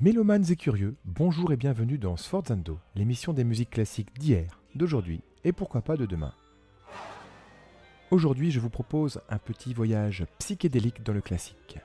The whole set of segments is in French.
Mélomanes et curieux, bonjour et bienvenue dans Sforzando, l'émission des musiques classiques d'hier, d'aujourd'hui et pourquoi pas de demain. Aujourd'hui, je vous propose un petit voyage psychédélique dans le classique.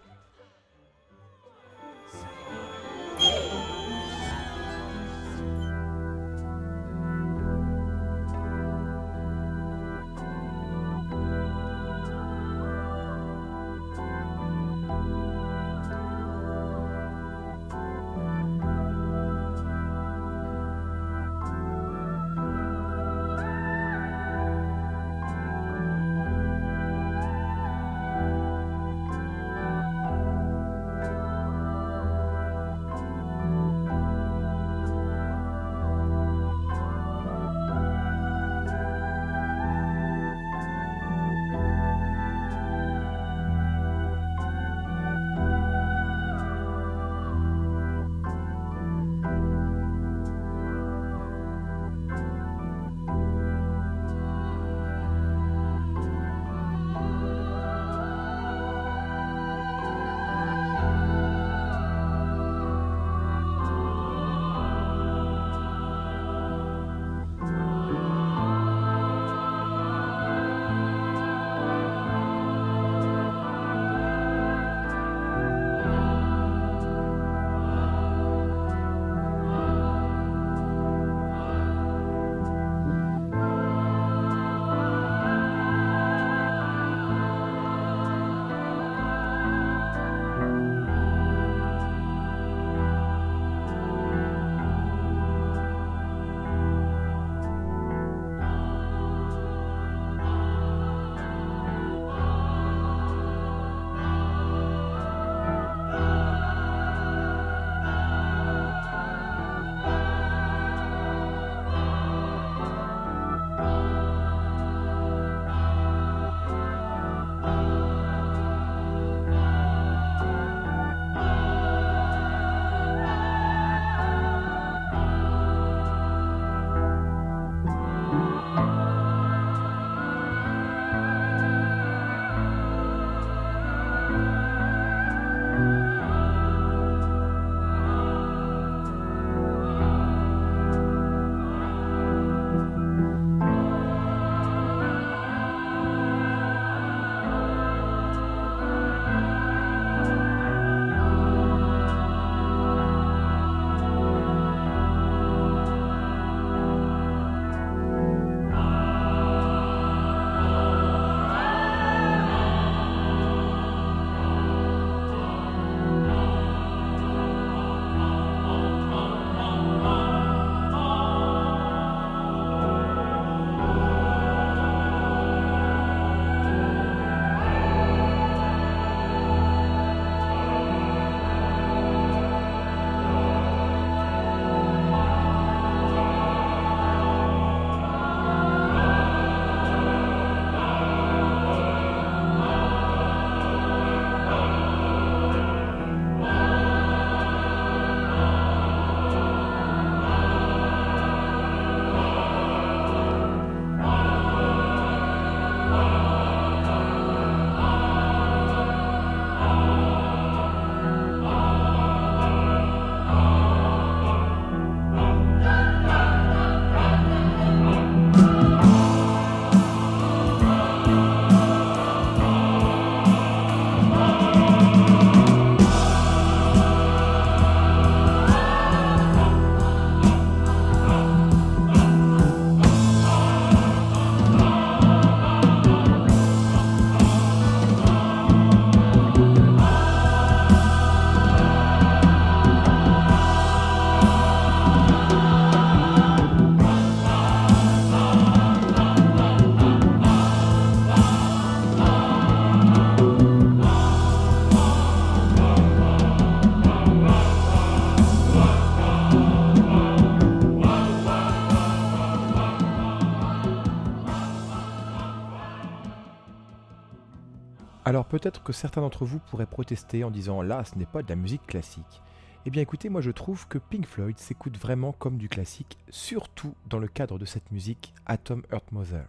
Alors peut-être que certains d'entre vous pourraient protester en disant là ce n'est pas de la musique classique. Eh bien écoutez, moi je trouve que Pink Floyd s'écoute vraiment comme du classique, surtout dans le cadre de cette musique Atom Earth Mother.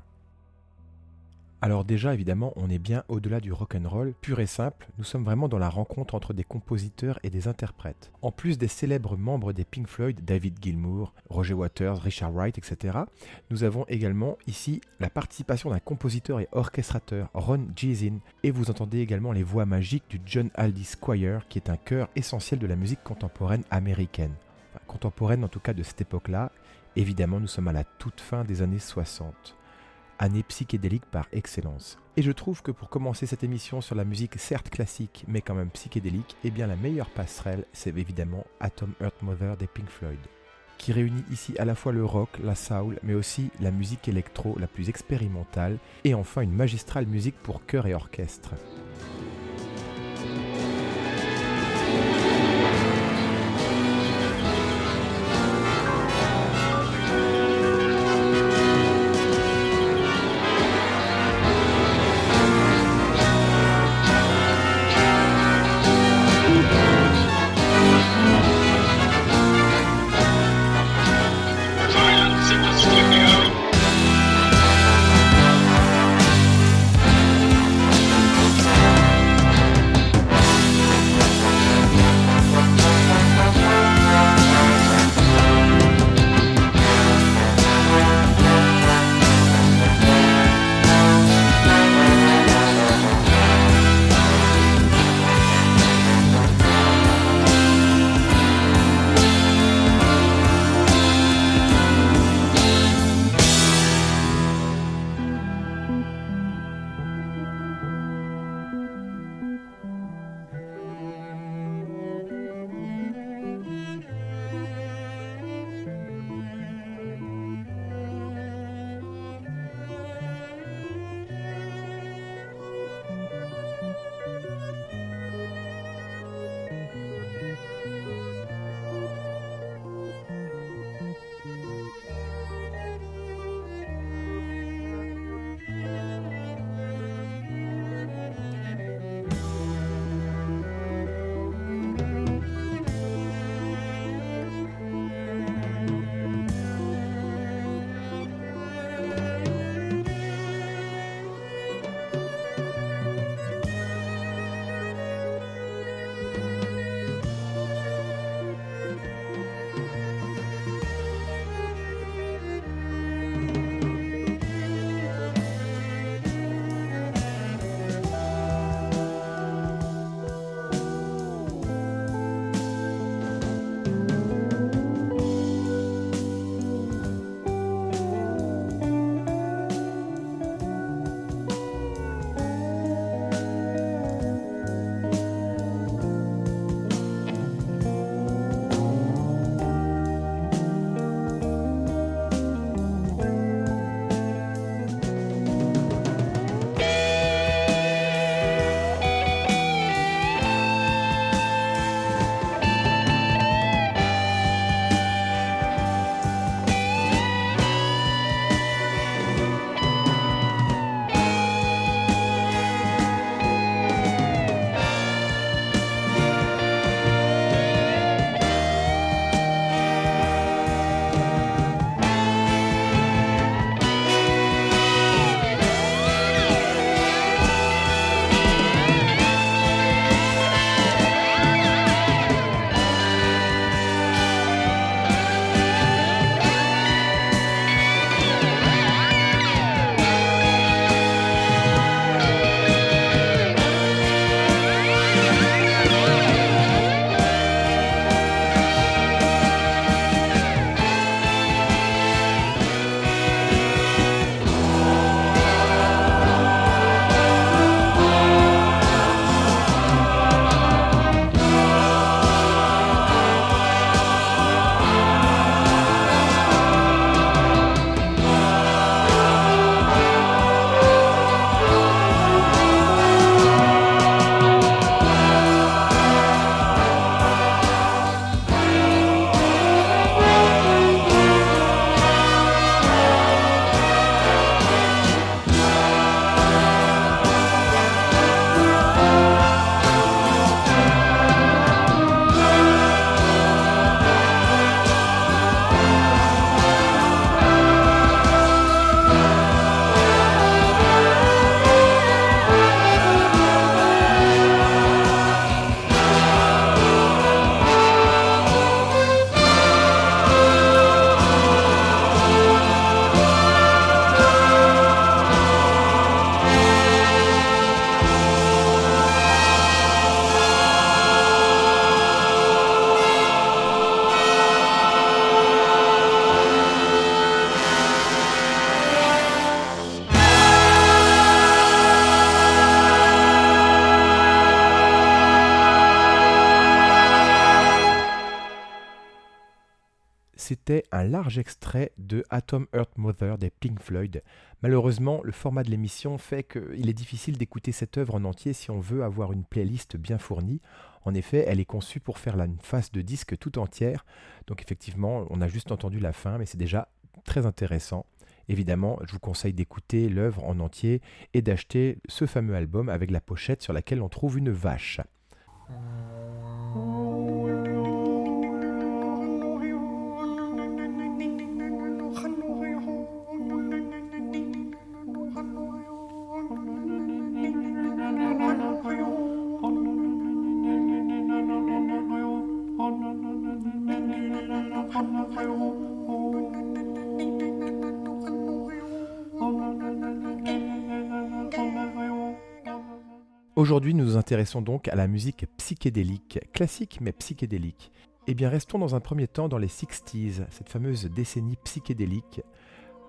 Alors déjà, évidemment, on est bien au-delà du rock and roll pur et simple. Nous sommes vraiment dans la rencontre entre des compositeurs et des interprètes. En plus des célèbres membres des Pink Floyd, David Gilmour, Roger Waters, Richard Wright, etc., nous avons également ici la participation d'un compositeur et orchestrateur, Ron Jeesin, et vous entendez également les voix magiques du John Aldis Choir, qui est un chœur essentiel de la musique contemporaine américaine. contemporaine en tout cas de cette époque-là. Évidemment, nous sommes à la toute fin des années 60 année psychédélique par excellence. Et je trouve que pour commencer cette émission sur la musique certes classique mais quand même psychédélique, eh bien la meilleure passerelle c'est évidemment Atom Earth Mother des Pink Floyd, qui réunit ici à la fois le rock, la soul, mais aussi la musique électro la plus expérimentale, et enfin une magistrale musique pour chœur et orchestre. Un large extrait de Atom Earth Mother des Pink Floyd. Malheureusement, le format de l'émission fait qu'il est difficile d'écouter cette œuvre en entier si on veut avoir une playlist bien fournie. En effet, elle est conçue pour faire la face de disque tout entière. Donc effectivement, on a juste entendu la fin, mais c'est déjà très intéressant. Évidemment, je vous conseille d'écouter l'œuvre en entier et d'acheter ce fameux album avec la pochette sur laquelle on trouve une vache. Aujourd'hui, nous nous intéressons donc à la musique psychédélique, classique mais psychédélique. Eh bien, restons dans un premier temps dans les 60s, cette fameuse décennie psychédélique.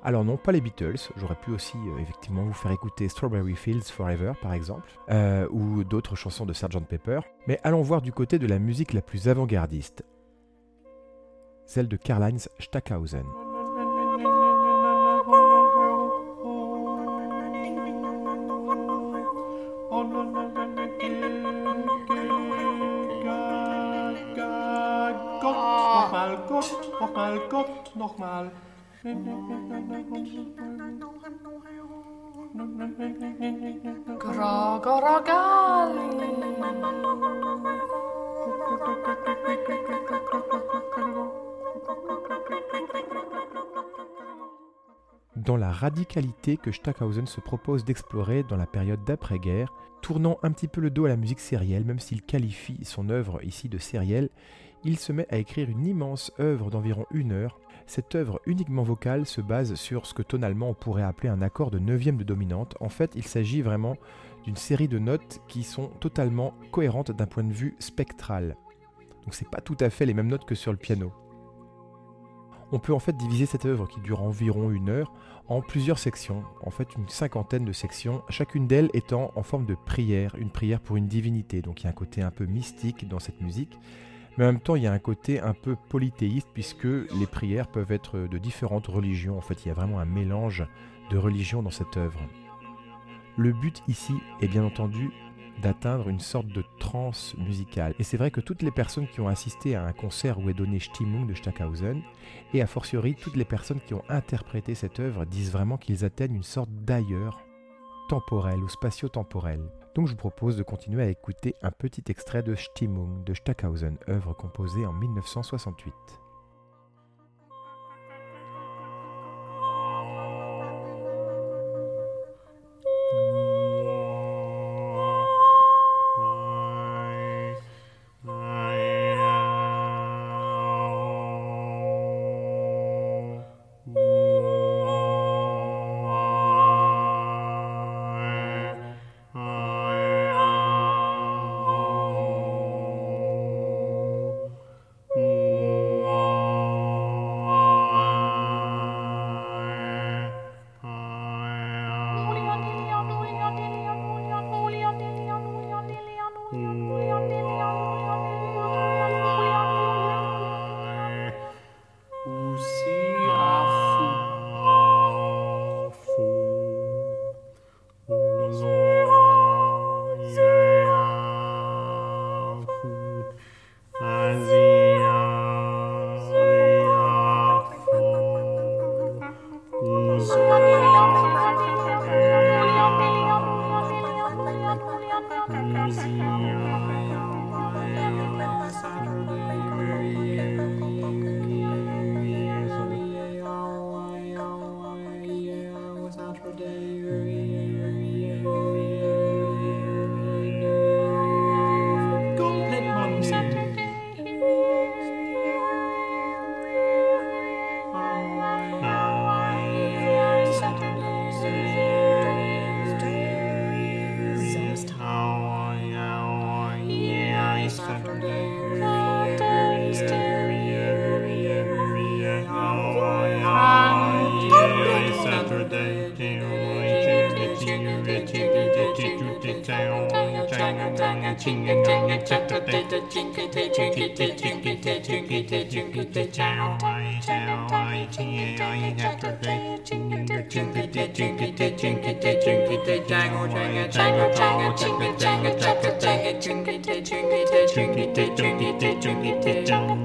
Alors non, pas les Beatles, j'aurais pu aussi euh, effectivement vous faire écouter Strawberry Fields Forever par exemple, euh, ou d'autres chansons de Sgt Pepper, mais allons voir du côté de la musique la plus avant-gardiste, celle de Karl-Heinz Dans la radicalité que Stackhausen se propose d'explorer dans la période d'après-guerre, tournant un petit peu le dos à la musique sérielle, même s'il qualifie son œuvre ici de sérielle, il se met à écrire une immense œuvre d'environ une heure. Cette œuvre uniquement vocale se base sur ce que tonalement on pourrait appeler un accord de neuvième de dominante. En fait, il s'agit vraiment d'une série de notes qui sont totalement cohérentes d'un point de vue spectral. Donc c'est pas tout à fait les mêmes notes que sur le piano. On peut en fait diviser cette œuvre qui dure environ une heure en plusieurs sections, en fait une cinquantaine de sections, chacune d'elles étant en forme de prière, une prière pour une divinité. Donc il y a un côté un peu mystique dans cette musique, mais en même temps il y a un côté un peu polythéiste puisque les prières peuvent être de différentes religions. En fait, il y a vraiment un mélange de religions dans cette œuvre. Le but ici est bien entendu d'atteindre une sorte de transe musicale. Et c'est vrai que toutes les personnes qui ont assisté à un concert où est donné Stimmung de Stackhausen, et a fortiori toutes les personnes qui ont interprété cette œuvre, disent vraiment qu'ils atteignent une sorte d'ailleurs temporel ou spatio-temporel. Donc je vous propose de continuer à écouter un petit extrait de Stimmung de Stackhausen, œuvre composée en 1968. day jingle day chow I chow I tea I nectar day jingle day jingle day jingle day jingle day jingle day jangle jangle jangle jangle jingle jangle jangle jangle jingle day jingle day jingle day jingle day jingle day jangle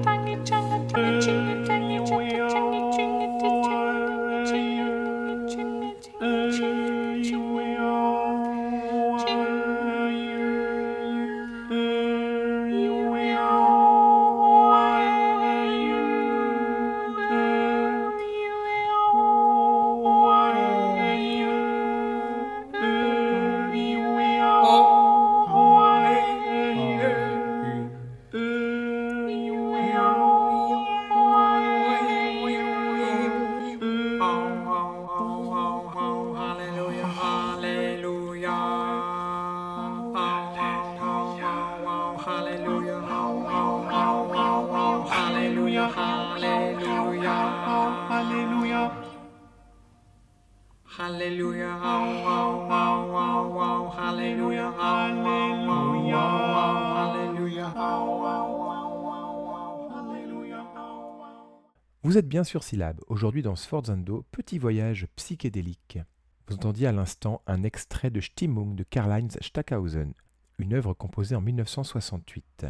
Vous êtes bien sur Syllab, aujourd'hui dans Sforzando, petit voyage psychédélique. Vous entendiez à l'instant un extrait de Stimmung de Karl-Heinz Stackhausen, une œuvre composée en 1968.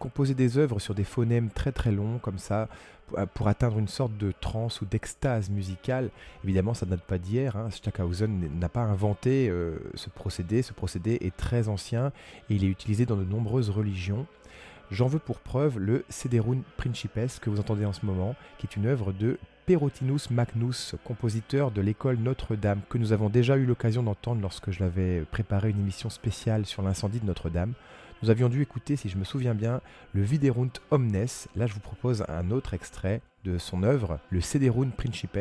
Composer des œuvres sur des phonèmes très très longs comme ça, euh, pour atteindre une sorte de transe ou d'extase musicale, évidemment ça ne date pas d'hier, hein. N'a pas inventé euh, ce procédé, ce procédé est très ancien et il est utilisé dans de nombreuses religions. J'en veux pour preuve le Sederun Principes que vous entendez en ce moment, qui est une œuvre de Perotinus Magnus, compositeur de l'école Notre-Dame, que nous avons déjà eu l'occasion d'entendre lorsque je l'avais préparé une émission spéciale sur l'incendie de Notre-Dame. Nous avions dû écouter, si je me souviens bien, le Viderunt Omnes. Là, je vous propose un autre extrait de son œuvre, le Cederun Principes.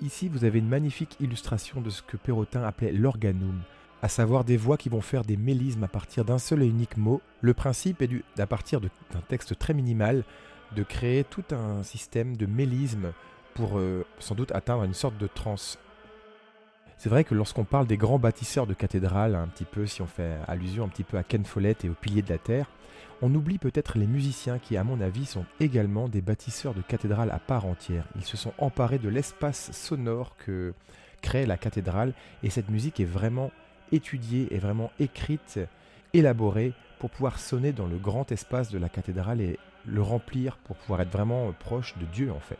Ici, vous avez une magnifique illustration de ce que Perrotin appelait l'organum, à savoir des voix qui vont faire des mélismes à partir d'un seul et unique mot. Le principe est d'à partir d'un texte très minimal, de créer tout un système de mélismes pour euh, sans doute atteindre une sorte de transe c'est vrai que lorsqu'on parle des grands bâtisseurs de cathédrales, un petit peu, si on fait allusion un petit peu à Ken Follett et aux piliers de la Terre, on oublie peut-être les musiciens qui, à mon avis, sont également des bâtisseurs de cathédrales à part entière. Ils se sont emparés de l'espace sonore que crée la cathédrale et cette musique est vraiment étudiée, est vraiment écrite, élaborée pour pouvoir sonner dans le grand espace de la cathédrale et le remplir pour pouvoir être vraiment proche de Dieu en fait.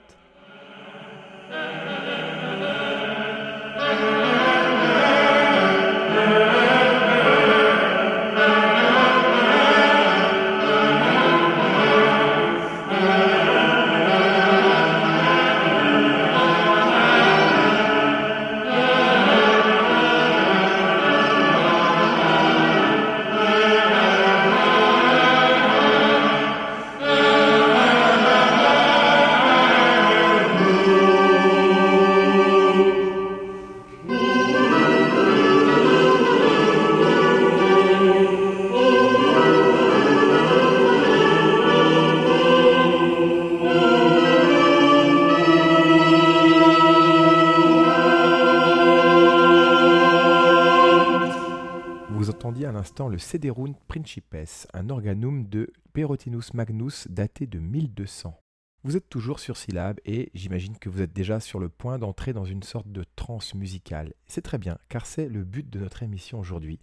Cederun Principes, un organum de Perotinus Magnus daté de 1200. Vous êtes toujours sur Syllab et j'imagine que vous êtes déjà sur le point d'entrer dans une sorte de transe musicale. C'est très bien, car c'est le but de notre émission aujourd'hui.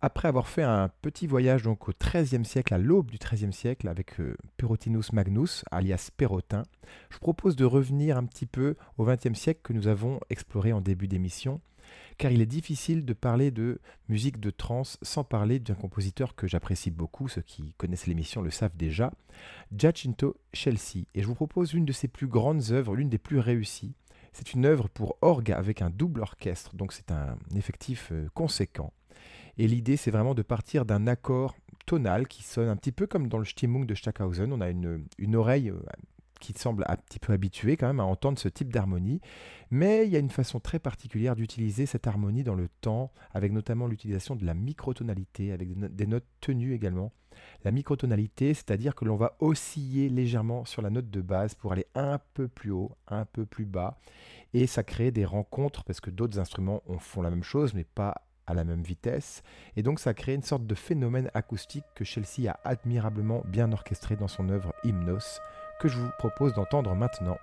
après avoir fait un petit voyage donc au XIIIe siècle, à l'aube du XIIIe siècle, avec euh, Perotinus Magnus, alias Perrotin, je propose de revenir un petit peu au XXe siècle que nous avons exploré en début d'émission, car il est difficile de parler de musique de trance sans parler d'un compositeur que j'apprécie beaucoup, ceux qui connaissent l'émission le savent déjà, Giacinto Chelsea. Et je vous propose l'une de ses plus grandes œuvres, l'une des plus réussies. C'est une œuvre pour orgue avec un double orchestre, donc c'est un effectif euh, conséquent. Et l'idée, c'est vraiment de partir d'un accord tonal qui sonne un petit peu comme dans le Stimmung de Stackhausen. On a une, une oreille euh, qui semble un petit peu habituée quand même à entendre ce type d'harmonie, mais il y a une façon très particulière d'utiliser cette harmonie dans le temps, avec notamment l'utilisation de la microtonalité, avec des notes tenues également. La microtonalité, c'est-à-dire que l'on va osciller légèrement sur la note de base pour aller un peu plus haut, un peu plus bas, et ça crée des rencontres, parce que d'autres instruments font la même chose, mais pas à la même vitesse, et donc ça crée une sorte de phénomène acoustique que Chelsea a admirablement bien orchestré dans son œuvre Hymnos, que je vous propose d'entendre maintenant.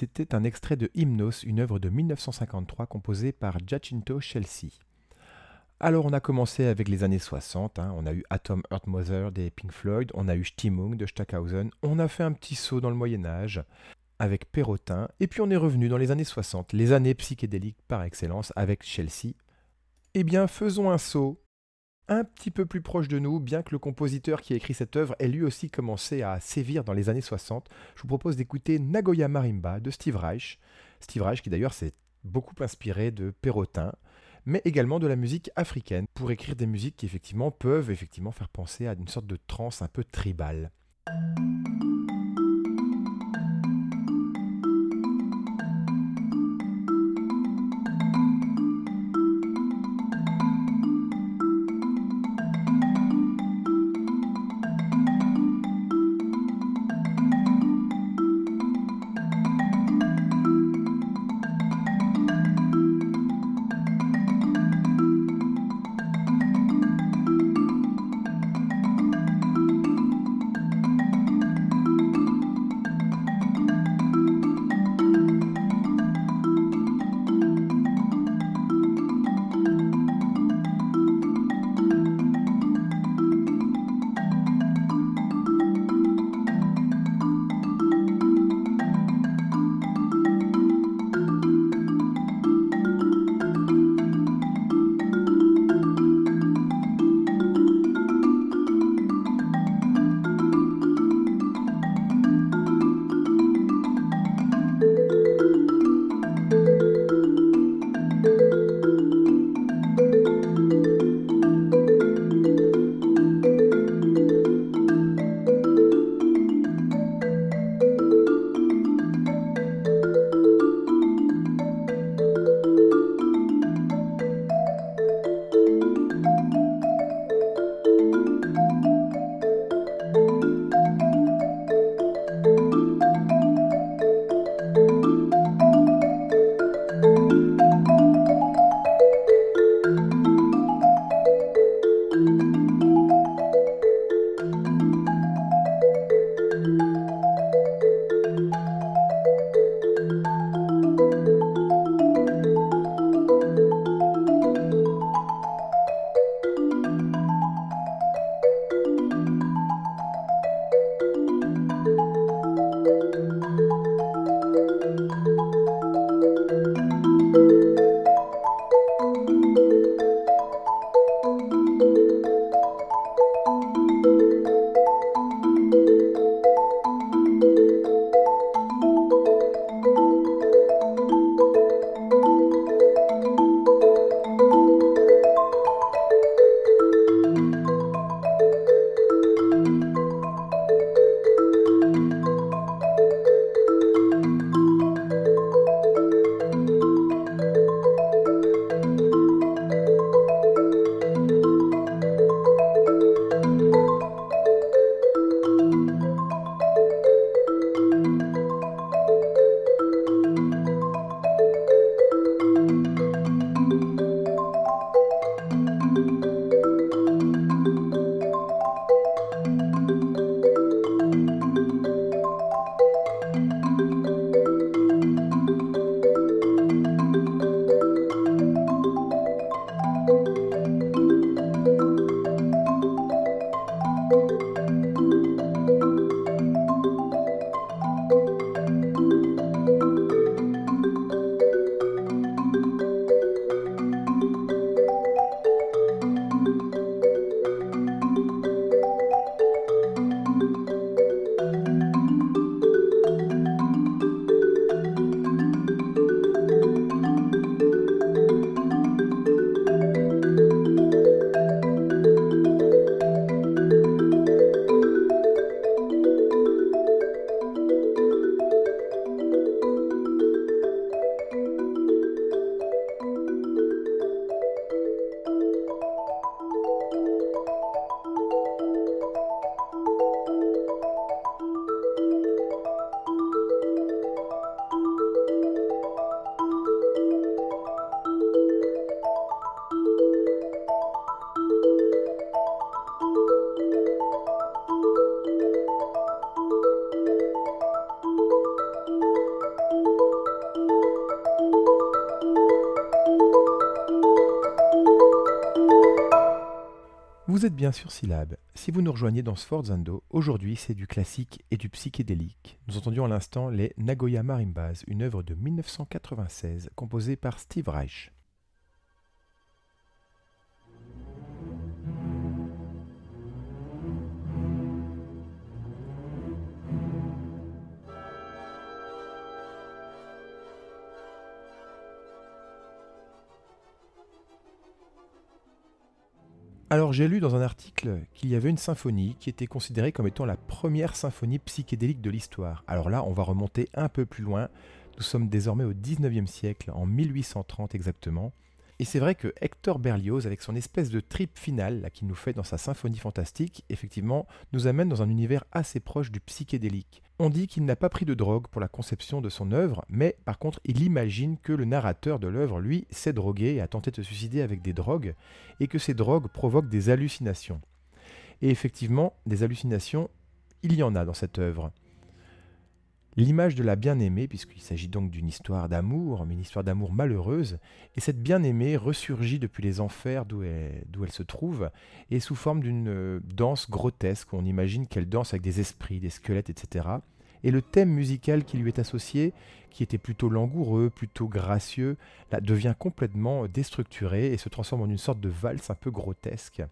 C'était un extrait de Hymnos, une œuvre de 1953 composée par Giacinto Chelsea. Alors on a commencé avec les années 60, hein. on a eu Atom Earth Mother des Pink Floyd, on a eu Stimmung de Stackhausen, on a fait un petit saut dans le Moyen Âge avec Perrotin, et puis on est revenu dans les années 60, les années psychédéliques par excellence avec Chelsea. Eh bien faisons un saut un petit peu plus proche de nous, bien que le compositeur qui a écrit cette œuvre ait lui aussi commencé à sévir dans les années 60. Je vous propose d'écouter Nagoya Marimba de Steve Reich. Steve Reich qui d'ailleurs s'est beaucoup inspiré de Perrotin mais également de la musique africaine, pour écrire des musiques qui effectivement peuvent effectivement faire penser à une sorte de trance un peu tribale. Bien sur Syllab. Si vous nous rejoignez dans Sforzando, aujourd'hui c'est du classique et du psychédélique. Nous entendions à l'instant les Nagoya Marimbas, une œuvre de 1996 composée par Steve Reich. J'ai lu dans un article qu'il y avait une symphonie qui était considérée comme étant la première symphonie psychédélique de l'histoire. Alors là, on va remonter un peu plus loin. Nous sommes désormais au 19e siècle, en 1830 exactement. Et c'est vrai que Hector Berlioz, avec son espèce de trip final qu'il nous fait dans sa symphonie fantastique, effectivement, nous amène dans un univers assez proche du psychédélique. On dit qu'il n'a pas pris de drogue pour la conception de son œuvre, mais par contre, il imagine que le narrateur de l'œuvre, lui, s'est drogué et a tenté de se suicider avec des drogues, et que ces drogues provoquent des hallucinations. Et effectivement, des hallucinations, il y en a dans cette œuvre. L'image de la bien-aimée, puisqu'il s'agit donc d'une histoire d'amour, mais une histoire d'amour malheureuse, et cette bien-aimée ressurgit depuis les enfers d'où elle, se trouve, et sous forme d'une euh, danse grotesque, on imagine qu'elle danse avec des esprits, des squelettes, etc. Et le thème musical qui lui est associé, qui était plutôt langoureux, plutôt gracieux, devient complètement déstructuré et se transforme en une sorte de valse un peu grotesque.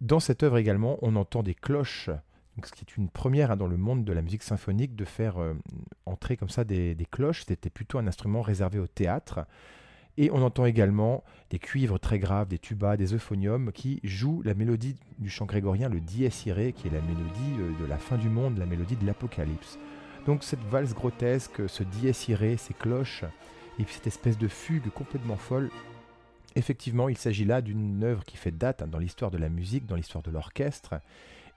Dans cette œuvre également, on entend des cloches ce qui est une première hein, dans le monde de la musique symphonique de faire euh, entrer comme ça des, cloches. C'était plutôt un instrument réservé au théâtre. Et on entend également des cuivres très graves, des tubas, des euphoniums qui jouent la mélodie du chant grégorien, le dies irae, qui est la mélodie euh, de la fin du monde, la mélodie de l'Apocalypse. Donc cette valse grotesque, ce dies irae, ces cloches, et puis cette espèce de fugue complètement folle, effectivement, il s'agit là d'une œuvre qui fait date hein, dans l'histoire de la musique, dans l'histoire de l'orchestre,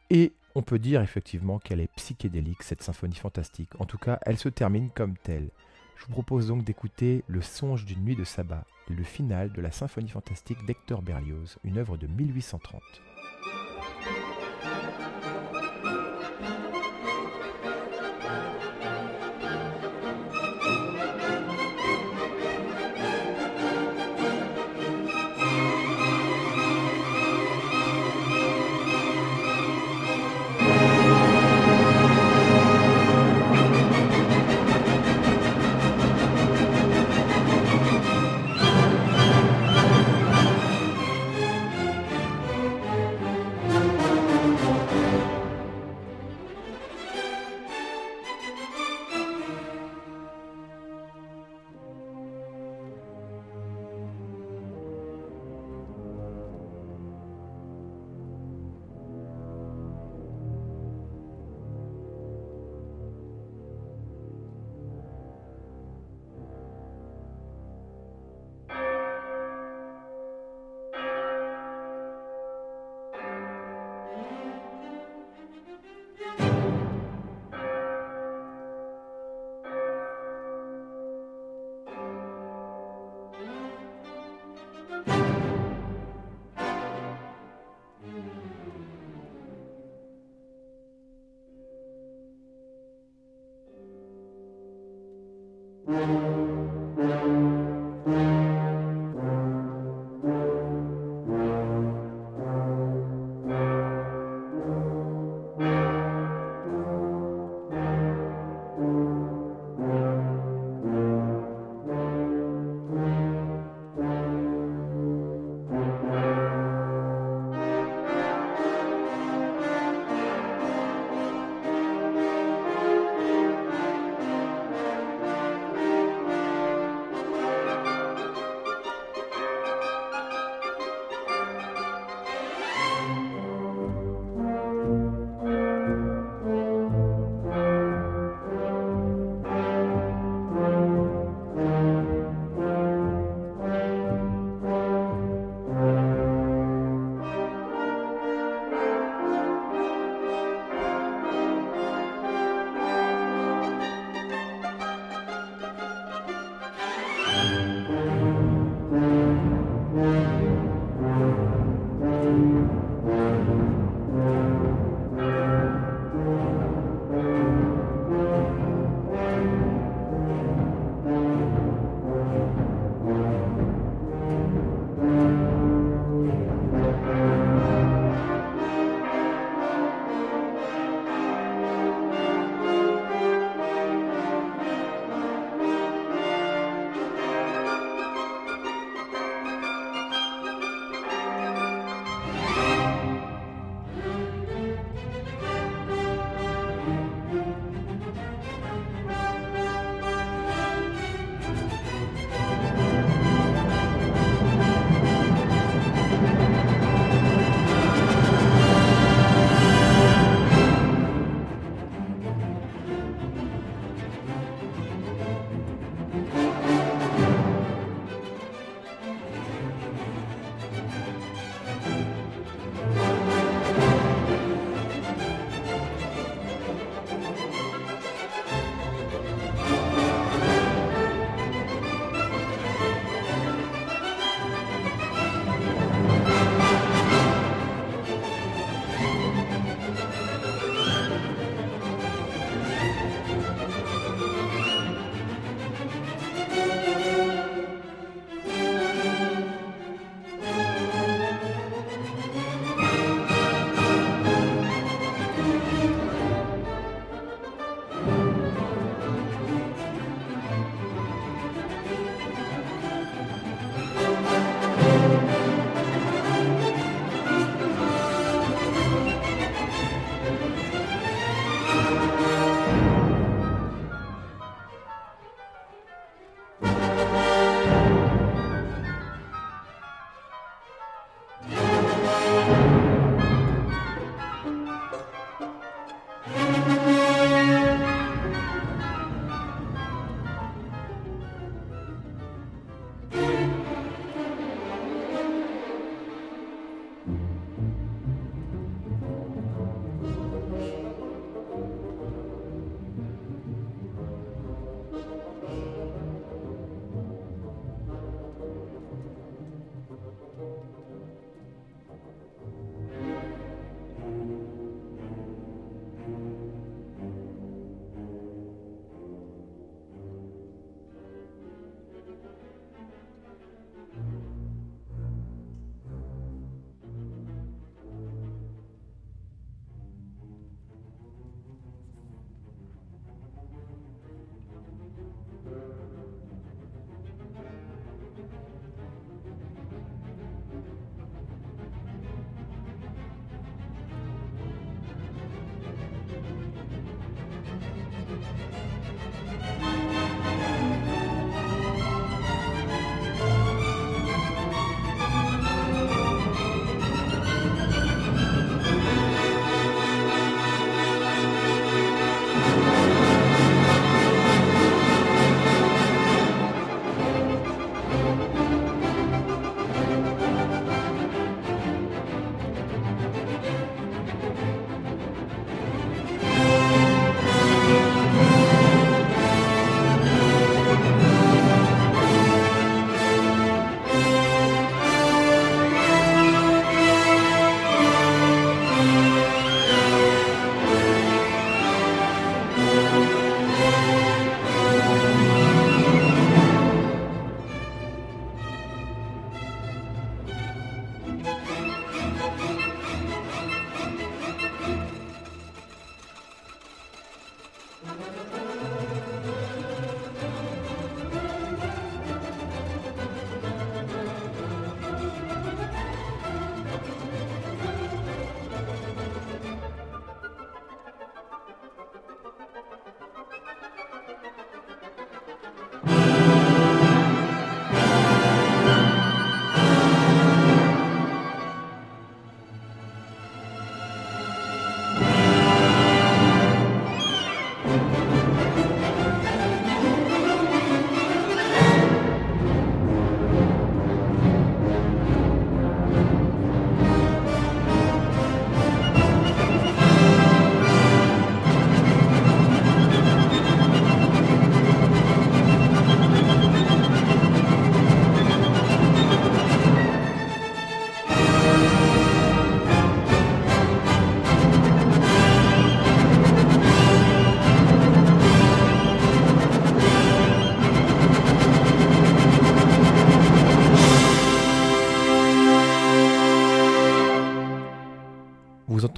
et on peut dire effectivement qu'elle est psychédélique, cette symphonie fantastique. En tout cas, elle se termine comme telle. Je vous propose donc d'écouter Le songe d'une nuit de sabbat, le final de la symphonie fantastique d'Hector Berlioz, une œuvre de 1830.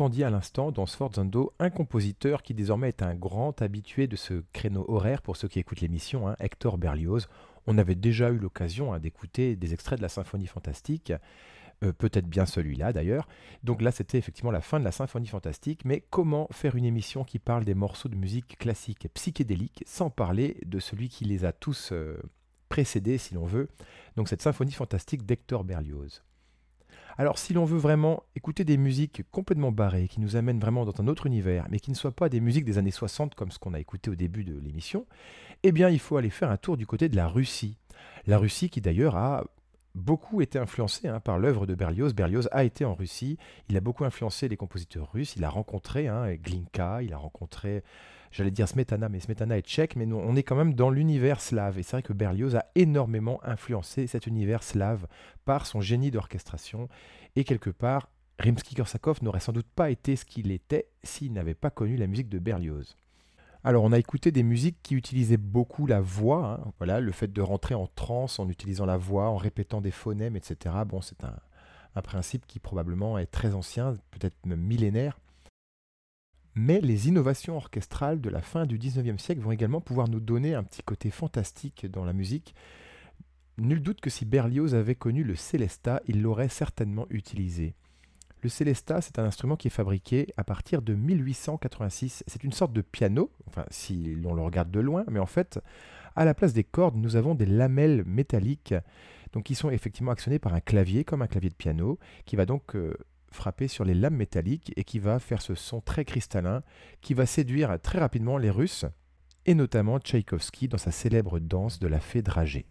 À l'instant dans Sforzando un compositeur qui désormais est un grand habitué de ce créneau horaire pour ceux qui écoutent l'émission, hein, Hector Berlioz. On avait déjà eu l'occasion hein, d'écouter des extraits de la Symphonie fantastique, euh, peut-être bien celui-là d'ailleurs. Donc là c'était effectivement la fin de la Symphonie fantastique, mais comment faire une émission qui parle des morceaux de musique classique et psychédélique sans parler de celui qui les a tous euh, précédés si l'on veut, donc cette Symphonie fantastique d'Hector Berlioz. Alors si l'on veut vraiment écouter des musiques complètement barrées, qui nous amènent vraiment dans un autre univers, mais qui ne soient pas des musiques des années 60 comme ce qu'on a écouté au début de l'émission, eh bien il faut aller faire un tour du côté de la Russie. La Russie qui d'ailleurs a beaucoup été influencée hein, par l'œuvre de Berlioz. Berlioz a été en Russie, il a beaucoup influencé les compositeurs russes, il a rencontré hein, Glinka, il a rencontré j'allais dire Smetana, mais Smetana est tchèque, mais on est quand même dans l'univers slave. Et c'est vrai que Berlioz a énormément influencé cet univers slave par son génie d'orchestration. Et quelque part, Rimsky-Korsakov n'aurait sans doute pas été ce qu'il était s'il n'avait pas connu la musique de Berlioz. Alors, on a écouté des musiques qui utilisaient beaucoup la voix, hein. voilà, le fait de rentrer en transe en utilisant la voix, en répétant des phonèmes, etc. Bon, c'est un, un principe qui probablement est très ancien, peut-être même millénaire. Mais les innovations orchestrales de la fin du 19e siècle vont également pouvoir nous donner un petit côté fantastique dans la musique. Nul doute que si Berlioz avait connu le Célesta, il l'aurait certainement utilisé. Le Célesta, c'est un instrument qui est fabriqué à partir de 1886. C'est une sorte de piano, enfin si l'on le regarde de loin, mais en fait, à la place des cordes, nous avons des lamelles métalliques, donc qui sont effectivement actionnées par un clavier, comme un clavier de piano, qui va donc euh, frapper sur les lames métalliques et qui va faire ce son très cristallin qui va séduire très rapidement les Russes et notamment Tchaïkovski dans sa célèbre danse de la fée dragée.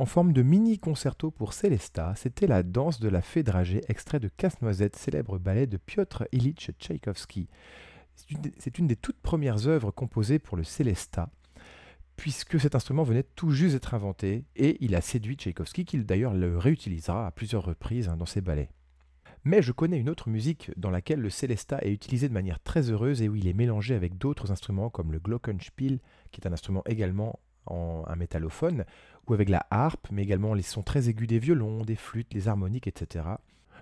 En forme de mini concerto pour Célesta, c'était la danse de la fée dragée, extrait de Casse-Noisette, célèbre ballet de Piotr Ilyich Tchaïkovski. C'est une, des toutes premières œuvres composées pour le Célesta, puisque cet instrument venait tout juste d'être inventé, et il a séduit Tchaïkovski, qu'il d'ailleurs le réutilisera à plusieurs reprises hein, dans ses ballets. Mais je connais une autre musique dans laquelle le Célesta est utilisé de manière très heureuse et où il est mélangé avec d'autres instruments comme le Glockenspiel, qui est un instrument également en un métallophone, ou avec la harpe, mais également les sons très aigus des violons, des flûtes, les harmoniques, etc.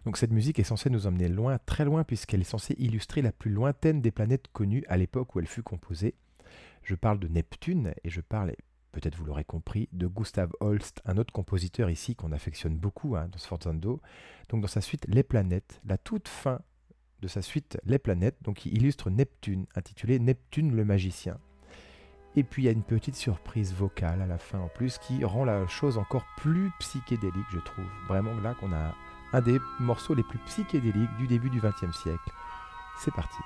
Donc cette musique est censée nous emmener loin, très loin, puisqu'elle est censée illustrer la plus lointaine des planètes connues à l'époque où elle fut composée. Je parle de Neptune, et je parle, peut-être vous l'aurez compris, de Gustav Holst, un autre compositeur ici qu'on affectionne beaucoup hein, dans Sforzando. Donc dans sa suite Les planètes, la toute fin de sa suite Les planètes, donc il illustre Neptune, intitulé Neptune le magicien. Et puis il y a une petite surprise vocale à la fin en plus qui rend la chose encore plus psychédélique, je trouve. Vraiment là qu'on a un des morceaux les plus psychédéliques du début du XXe siècle. C'est parti.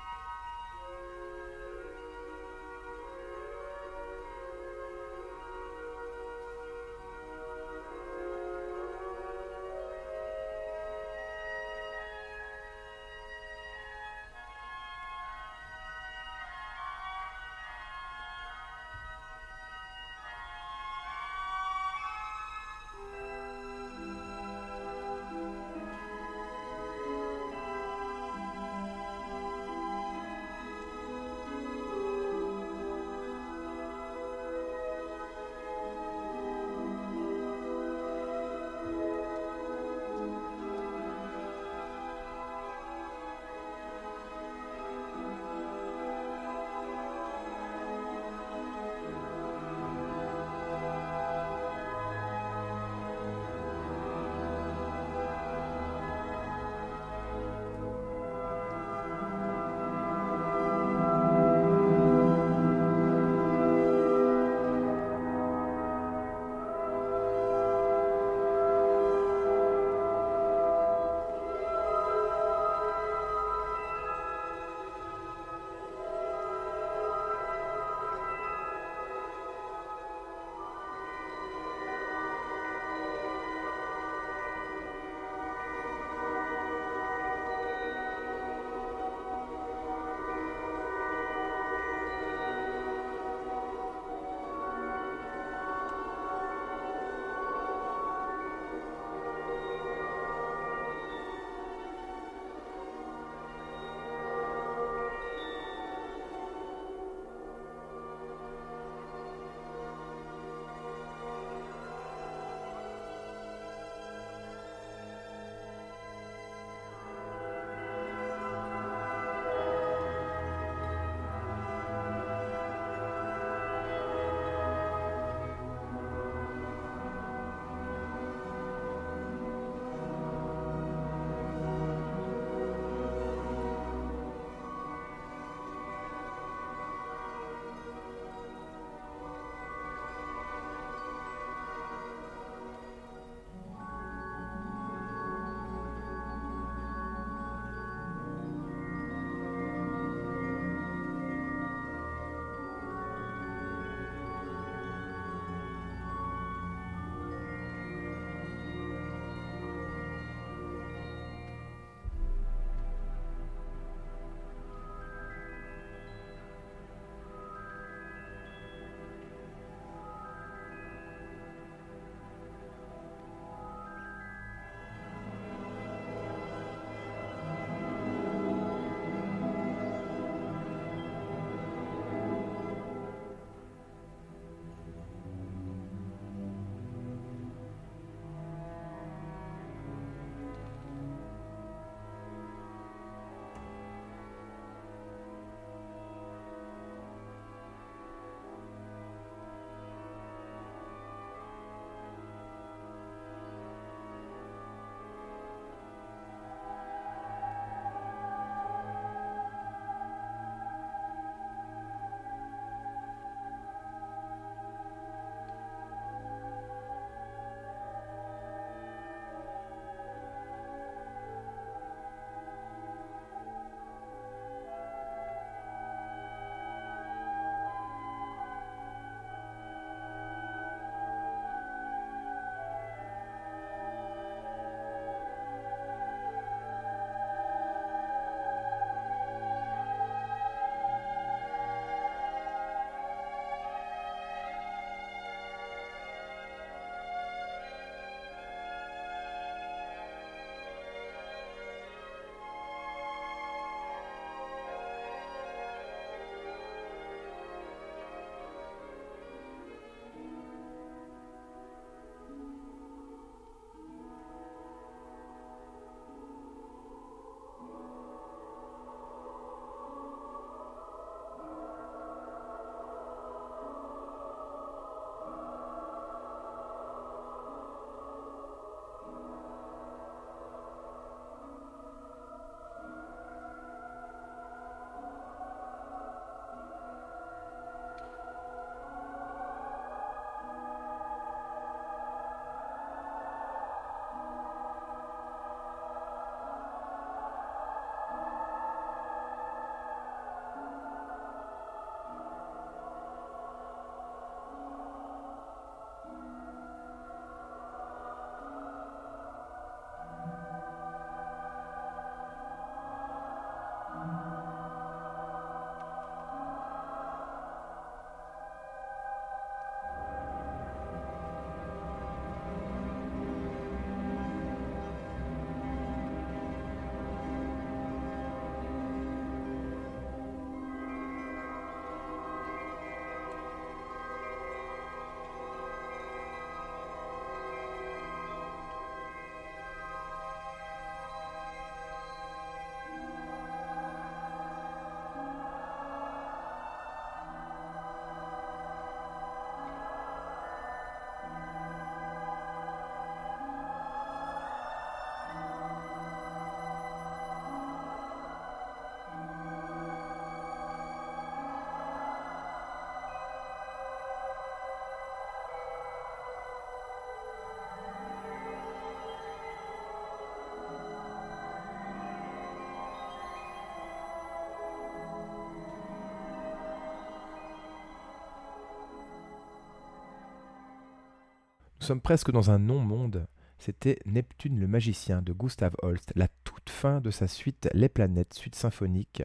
Nous sommes presque dans un non-monde. C'était Neptune le magicien de Gustav Holst, la toute fin de sa suite Les planètes, suite symphonique,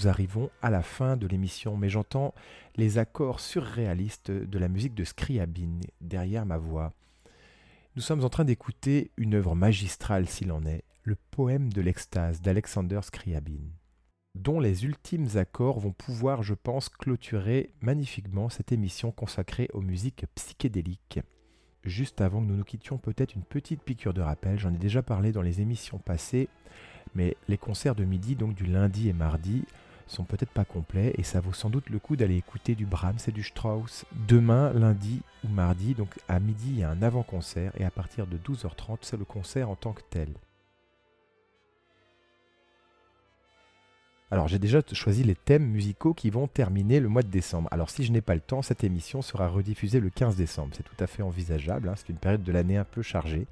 nous arrivons à la fin de l'émission, mais j'entends les accords surréalistes de la musique de Scriabine derrière ma voix. Nous sommes en train d'écouter une œuvre magistrale s'il en est, le poème de l'extase d'Alexander Scriabine, dont les ultimes accords vont pouvoir, je pense, clôturer magnifiquement cette émission consacrée aux musiques psychédéliques. Juste avant que nous nous quittions, peut-être une petite piqûre de rappel, j'en ai déjà parlé dans les émissions passées. Mais les concerts de midi, donc du lundi et mardi, sont peut-être pas complets et ça vaut sans doute le coup d'aller écouter du Brahms et du Strauss. Demain, lundi ou mardi, donc à midi, il y a un avant-concert et à partir de 12h30, c'est le concert en tant que tel. Alors j'ai déjà choisi les thèmes musicaux qui vont terminer le mois de décembre. Alors si je n'ai pas le temps, cette émission sera rediffusée le 15 décembre. C'est tout à fait envisageable, hein. c'est une période de l'année un peu chargée.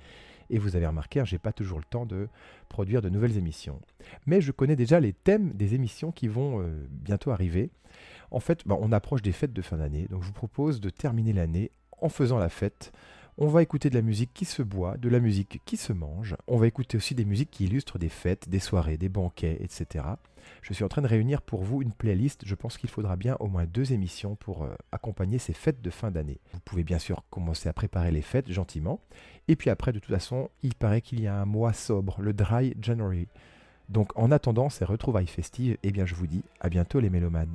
Et vous avez remarqué, je n'ai pas toujours le temps de produire de nouvelles émissions. Mais je connais déjà les thèmes des émissions qui vont euh, bientôt arriver. En fait, bah, on approche des fêtes de fin d'année, donc je vous propose de terminer l'année en faisant la fête. On va écouter de la musique qui se boit, de la musique qui se mange. On va écouter aussi des musiques qui illustrent des fêtes, des soirées, des banquets, etc. Je suis en train de réunir pour vous une playlist. Je pense qu'il faudra bien au moins deux émissions pour euh, accompagner ces fêtes de fin d'année. Vous pouvez bien sûr commencer à préparer les fêtes gentiment. Et puis après, de toute façon, il paraît qu'il y a un mois sobre, le Dry January. Donc en attendant ces retrouvailles festives, eh bien je vous dis à bientôt les mélomanes.